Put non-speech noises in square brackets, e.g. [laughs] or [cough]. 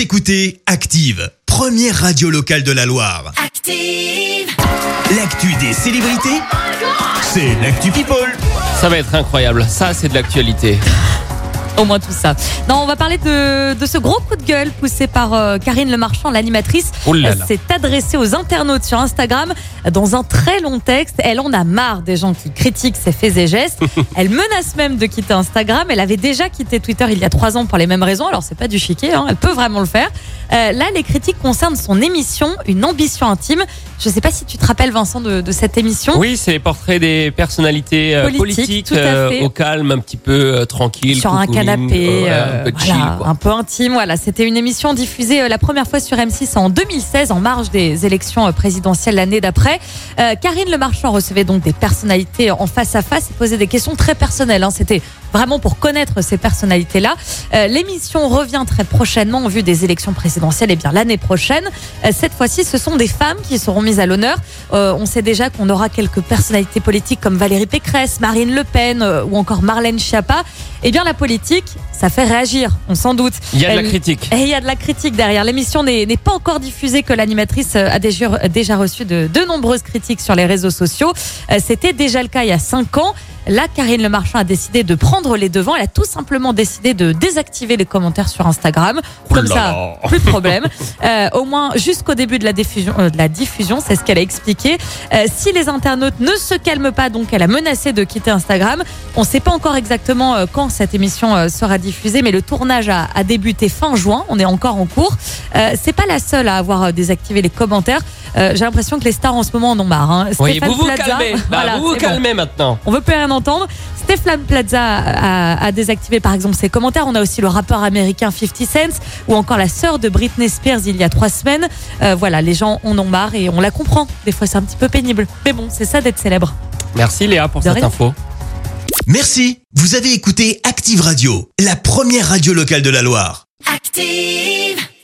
Vous écoutez Active, première radio locale de la Loire. Active. L'actu des célébrités, c'est l'actu People. Ça va être incroyable. Ça, c'est de l'actualité. Au moins tout ça. Non, on va parler de, de ce gros coup de gueule poussé par euh, Karine Le Marchand, l'animatrice. Elle s'est adressée aux internautes sur Instagram dans un très long texte. Elle en a marre des gens qui critiquent ses faits et gestes. [laughs] Elle menace même de quitter Instagram. Elle avait déjà quitté Twitter il y a trois ans pour les mêmes raisons. Alors c'est pas du chiquet, hein. elle peut vraiment le faire. Euh, là, les critiques concernent son émission, une ambition intime. Je sais pas si tu te rappelles Vincent de, de cette émission. Oui, c'est les portraits des personnalités euh, Politique, politiques euh, au calme, un petit peu euh, tranquille. sur un canapé, un peu chill. Un peu intime. Voilà, c'était une émission diffusée la première fois sur M6 en 2016, en marge des élections présidentielles l'année d'après. Karine Le Marchand recevait donc des personnalités en face à face et posait des questions très personnelles. hein. C'était vraiment pour connaître ces personnalités-là. Euh, L'émission revient très prochainement en vue des élections présidentielles et bien l'année prochaine. Euh, cette fois-ci, ce sont des femmes qui seront mises à l'honneur. Euh, on sait déjà qu'on aura quelques personnalités politiques comme Valérie Pécresse, Marine Le Pen ou encore Marlène Schiappa. Eh bien, la politique, ça fait réagir, on s'en doute. Il y a de la critique. Et il y a de la critique derrière. L'émission n'est pas encore diffusée que l'animatrice a déjà, déjà reçu de, de nombreuses critiques sur les réseaux sociaux. C'était déjà le cas il y a cinq ans. Là, Karine Le Marchand a décidé de prendre les devants. Elle a tout simplement décidé de désactiver les commentaires sur Instagram. Comme Ouh là ça, plus de [laughs] problème. Euh, au moins jusqu'au début de la diffusion, euh, de la diffusion, c'est ce qu'elle a expliqué. Euh, si les internautes ne se calment pas, donc elle a menacé de quitter Instagram. On ne sait pas encore exactement euh, quand cette émission euh, sera diffusée, mais le tournage a, a débuté fin juin. On est encore en cours. Euh, c'est pas la seule à avoir euh, désactivé les commentaires. Euh, J'ai l'impression que les stars en ce moment en ont marre. hein. Oui, vous vous Plaza, calmez. [laughs] Voilà, vous vous c'est bon. calmez maintenant. On veut plus rien entendre. Stéphane Plaza a, a désactivé par exemple ses commentaires. On a aussi le rappeur américain 50 Cent ou encore la sœur de Britney Spears il y a trois semaines. Euh, voilà, les gens en ont marre et on la comprend. Des fois c'est un petit peu pénible. Mais bon, c'est ça d'être célèbre. Merci Léa pour De cette rien. info. Merci, vous avez écouté Active Radio, la première radio locale de la Loire. Active.